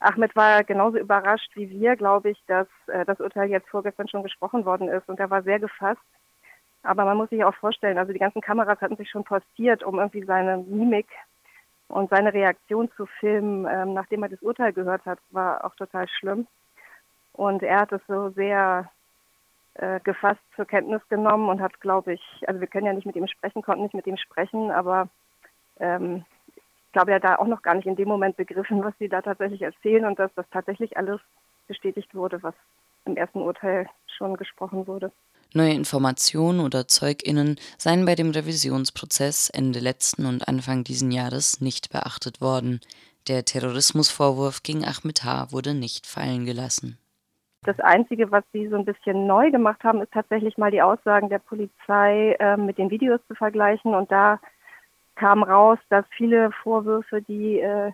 Ahmed war genauso überrascht wie wir, glaube ich, dass äh, das Urteil jetzt vorgestern schon gesprochen worden ist. Und er war sehr gefasst. Aber man muss sich auch vorstellen, also die ganzen Kameras hatten sich schon postiert, um irgendwie seine Mimik und seine Reaktion zu filmen, ähm, nachdem er das Urteil gehört hat, war auch total schlimm. Und er hat es so sehr äh, gefasst zur Kenntnis genommen und hat, glaube ich, also wir können ja nicht mit ihm sprechen, konnten nicht mit ihm sprechen, aber ähm, glaube, hat da auch noch gar nicht in dem Moment begriffen, was sie da tatsächlich erzählen und dass das tatsächlich alles bestätigt wurde, was im ersten Urteil schon gesprochen wurde. Neue Informationen oder ZeugInnen seien bei dem Revisionsprozess Ende letzten und Anfang diesen Jahres nicht beachtet worden. Der Terrorismusvorwurf gegen Ahmed H. wurde nicht fallen gelassen. Das Einzige, was sie so ein bisschen neu gemacht haben, ist tatsächlich mal die Aussagen der Polizei äh, mit den Videos zu vergleichen. Und da kam raus, dass viele Vorwürfe, die, äh,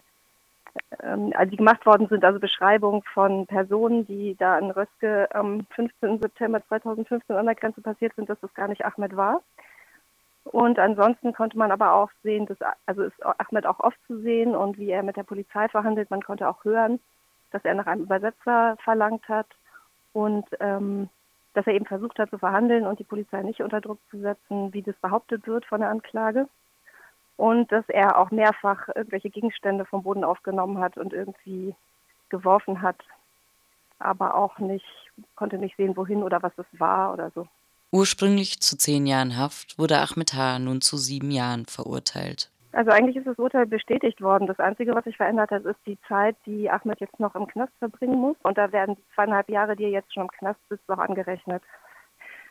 ähm, also die gemacht worden sind, also Beschreibungen von Personen, die da in Röske am 15. September 2015 an der Grenze passiert sind, dass das gar nicht Ahmed war. Und ansonsten konnte man aber auch sehen, dass, also ist Ahmed auch oft zu sehen und wie er mit der Polizei verhandelt. Man konnte auch hören, dass er nach einem Übersetzer verlangt hat und ähm, dass er eben versucht hat zu verhandeln und die Polizei nicht unter Druck zu setzen, wie das behauptet wird von der Anklage und dass er auch mehrfach irgendwelche Gegenstände vom Boden aufgenommen hat und irgendwie geworfen hat, aber auch nicht, konnte nicht sehen, wohin oder was es war oder so. Ursprünglich zu zehn Jahren Haft wurde Ahmed H. nun zu sieben Jahren verurteilt. Also eigentlich ist das Urteil bestätigt worden. Das Einzige, was sich verändert hat, ist die Zeit, die Ahmed jetzt noch im Knast verbringen muss. Und da werden die zweieinhalb Jahre, die er jetzt schon im Knast sitzt, auch angerechnet.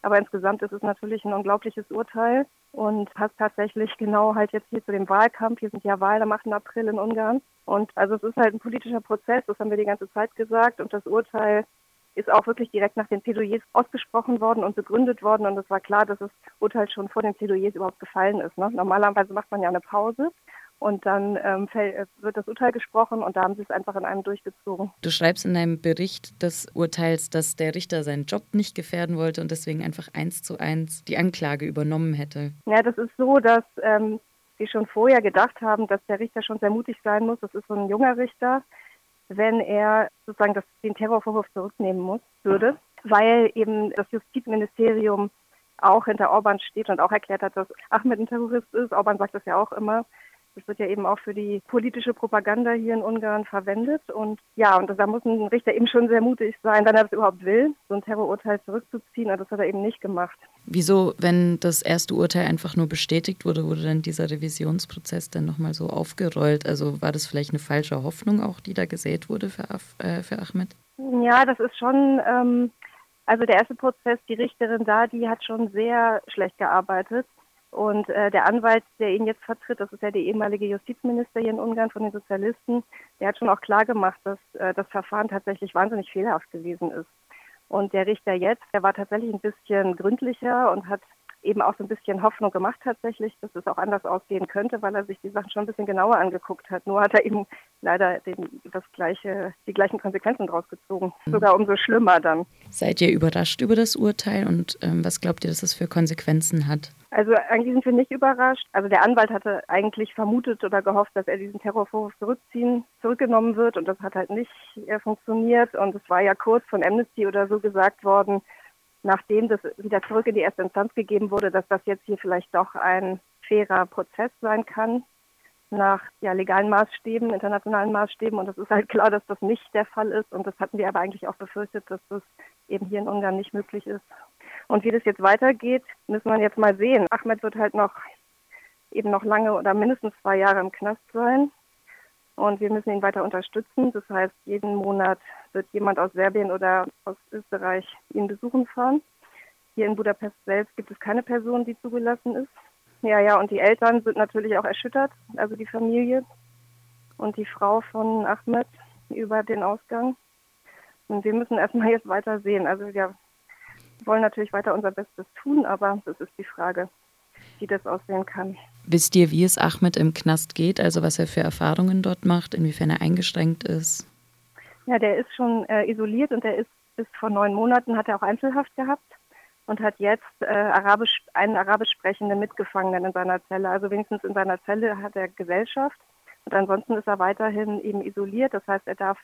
Aber insgesamt ist es natürlich ein unglaubliches Urteil und passt tatsächlich genau halt jetzt hier zu dem Wahlkampf. Hier sind ja Wahlen am 8. April in Ungarn. Und also es ist halt ein politischer Prozess, das haben wir die ganze Zeit gesagt. Und das Urteil ist auch wirklich direkt nach den Plädoyers ausgesprochen worden und begründet worden. Und es war klar, dass das Urteil schon vor den Plädoyers überhaupt gefallen ist. Ne? Normalerweise macht man ja eine Pause und dann ähm, äh, wird das Urteil gesprochen und da haben sie es einfach in einem durchgezogen. Du schreibst in deinem Bericht des Urteils, dass der Richter seinen Job nicht gefährden wollte und deswegen einfach eins zu eins die Anklage übernommen hätte. Ja, das ist so, dass ähm, wir schon vorher gedacht haben, dass der Richter schon sehr mutig sein muss. Das ist so ein junger Richter, wenn er sozusagen das, den Terrorvorwurf zurücknehmen muss, würde, weil eben das Justizministerium auch hinter Orban steht und auch erklärt hat, dass Ahmed ein Terrorist ist. Orban sagt das ja auch immer. Das wird ja eben auch für die politische Propaganda hier in Ungarn verwendet. Und ja, und da muss ein Richter eben schon sehr mutig sein, wenn er das überhaupt will, so ein Terrorurteil zurückzuziehen. Und das hat er eben nicht gemacht. Wieso, wenn das erste Urteil einfach nur bestätigt wurde, wurde dann dieser Revisionsprozess dann nochmal so aufgerollt? Also war das vielleicht eine falsche Hoffnung auch, die da gesät wurde für, äh, für Ahmed? Ja, das ist schon. Ähm, also der erste Prozess, die Richterin da, die hat schon sehr schlecht gearbeitet. Und äh, der Anwalt, der ihn jetzt vertritt, das ist ja der ehemalige Justizminister hier in Ungarn von den Sozialisten, der hat schon auch klar gemacht, dass äh, das Verfahren tatsächlich wahnsinnig fehlerhaft gewesen ist. Und der Richter jetzt, der war tatsächlich ein bisschen gründlicher und hat eben auch so ein bisschen Hoffnung gemacht tatsächlich, dass es auch anders ausgehen könnte, weil er sich die Sachen schon ein bisschen genauer angeguckt hat. Nur hat er eben leider den, das gleiche, die gleichen Konsequenzen draus gezogen. Mhm. Sogar umso schlimmer dann. Seid ihr überrascht über das Urteil und ähm, was glaubt ihr, dass es für Konsequenzen hat? Also eigentlich sind wir nicht überrascht. Also der Anwalt hatte eigentlich vermutet oder gehofft, dass er diesen Terrorvorwurf zurückziehen, zurückgenommen wird und das hat halt nicht äh, funktioniert. Und es war ja kurz von Amnesty oder so gesagt worden, nachdem das wieder zurück in die erste Instanz gegeben wurde, dass das jetzt hier vielleicht doch ein fairer Prozess sein kann nach ja, legalen Maßstäben, internationalen Maßstäben. Und es ist halt klar, dass das nicht der Fall ist. Und das hatten wir aber eigentlich auch befürchtet, dass das eben hier in Ungarn nicht möglich ist. Und wie das jetzt weitergeht, müssen wir jetzt mal sehen. Ahmed wird halt noch eben noch lange oder mindestens zwei Jahre im Knast sein. Und wir müssen ihn weiter unterstützen. Das heißt, jeden Monat wird jemand aus Serbien oder aus Österreich ihn besuchen fahren. Hier in Budapest selbst gibt es keine Person, die zugelassen ist. Ja, ja, und die Eltern sind natürlich auch erschüttert, also die Familie und die Frau von Ahmed über den Ausgang. Und wir müssen erstmal jetzt weiter sehen. Also wir wollen natürlich weiter unser Bestes tun, aber das ist die Frage, wie das aussehen kann. Wisst ihr, wie es Ahmed im Knast geht, also was er für Erfahrungen dort macht, inwiefern er eingeschränkt ist? Ja, der ist schon äh, isoliert und der ist bis vor neun Monaten hat er auch Einzelhaft gehabt und hat jetzt äh, Arabisch, einen arabisch sprechenden Mitgefangenen in seiner Zelle. Also wenigstens in seiner Zelle hat er Gesellschaft und ansonsten ist er weiterhin eben isoliert. Das heißt, er darf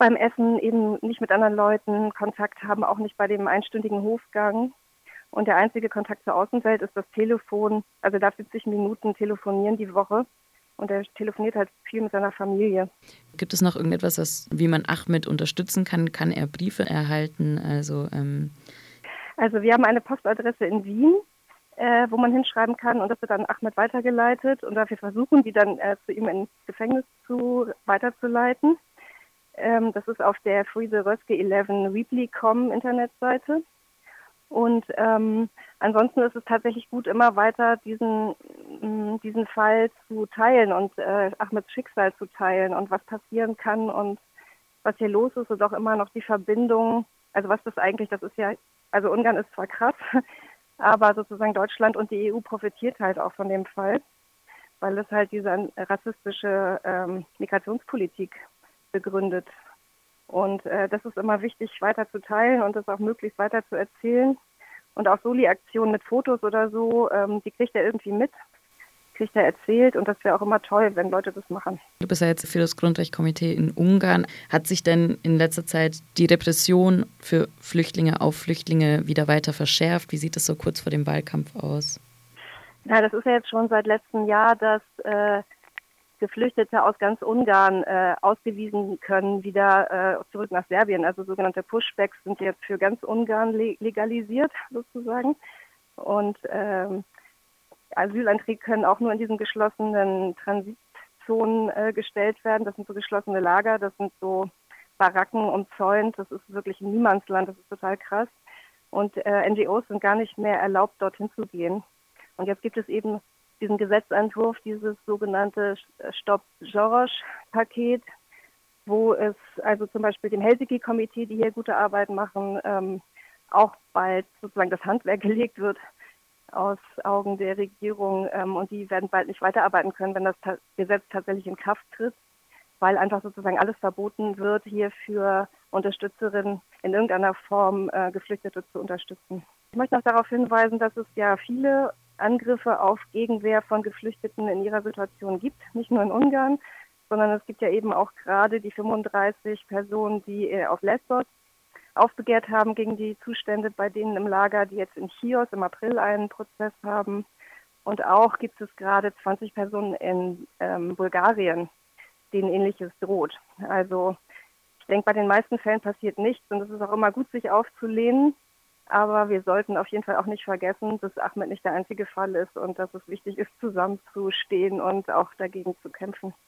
beim Essen eben nicht mit anderen Leuten Kontakt haben, auch nicht bei dem einstündigen Hofgang. Und der einzige Kontakt zur Außenwelt ist das Telefon. Also er darf 70 Minuten telefonieren die Woche. Und er telefoniert halt viel mit seiner Familie. Gibt es noch irgendetwas, was, wie man Ahmed unterstützen kann? Kann er Briefe erhalten? Also, ähm also wir haben eine Postadresse in Wien, äh, wo man hinschreiben kann und das wird dann Ahmed weitergeleitet und dafür versuchen, die dann äh, zu ihm ins Gefängnis zu, weiterzuleiten. Ähm, das ist auf der Free the Röske 11 Weebly.com Internetseite. Und ähm, ansonsten ist es tatsächlich gut, immer weiter diesen, mm, diesen Fall zu teilen und äh, Ahmeds Schicksal zu teilen und was passieren kann und was hier los ist und auch immer noch die Verbindung, also was das eigentlich, das ist ja, also Ungarn ist zwar krass, aber sozusagen Deutschland und die EU profitiert halt auch von dem Fall, weil es halt diese rassistische ähm, Migrationspolitik begründet. Und äh, das ist immer wichtig, weiter zu teilen und das auch möglichst weiter zu erzählen. Und auch Soli-Aktionen mit Fotos oder so, ähm, die kriegt er irgendwie mit, kriegt er erzählt und das wäre auch immer toll, wenn Leute das machen. Du bist ja jetzt für das Grundrechtkomitee in Ungarn. Hat sich denn in letzter Zeit die Repression für Flüchtlinge auf Flüchtlinge wieder weiter verschärft? Wie sieht das so kurz vor dem Wahlkampf aus? Ja, das ist ja jetzt schon seit letztem Jahr, dass äh, Geflüchtete aus ganz Ungarn äh, ausgewiesen können, wieder äh, zurück nach Serbien. Also sogenannte Pushbacks sind jetzt für ganz Ungarn le legalisiert sozusagen. Und ähm, Asylanträge können auch nur in diesen geschlossenen Transitzonen äh, gestellt werden. Das sind so geschlossene Lager, das sind so Baracken umzäunt. Das ist wirklich ein Niemandsland, das ist total krass. Und äh, NGOs sind gar nicht mehr erlaubt, dorthin zu gehen. Und jetzt gibt es eben diesen Gesetzentwurf, dieses sogenannte Stopp-Jorosch-Paket, wo es also zum Beispiel dem Helsinki-Komitee, die hier gute Arbeit machen, ähm, auch bald sozusagen das Handwerk gelegt wird aus Augen der Regierung ähm, und die werden bald nicht weiterarbeiten können, wenn das ta Gesetz tatsächlich in Kraft tritt, weil einfach sozusagen alles verboten wird, hier für Unterstützerinnen in irgendeiner Form äh, Geflüchtete zu unterstützen. Ich möchte noch darauf hinweisen, dass es ja viele Angriffe auf Gegenwehr von Geflüchteten in ihrer Situation gibt, nicht nur in Ungarn, sondern es gibt ja eben auch gerade die 35 Personen, die äh, auf Lesbos aufbegehrt haben gegen die Zustände bei denen im Lager, die jetzt in Chios im April einen Prozess haben. Und auch gibt es gerade 20 Personen in ähm, Bulgarien, denen ähnliches droht. Also ich denke, bei den meisten Fällen passiert nichts und es ist auch immer gut, sich aufzulehnen. Aber wir sollten auf jeden Fall auch nicht vergessen, dass Ahmed nicht der einzige Fall ist und dass es wichtig ist, zusammenzustehen und auch dagegen zu kämpfen.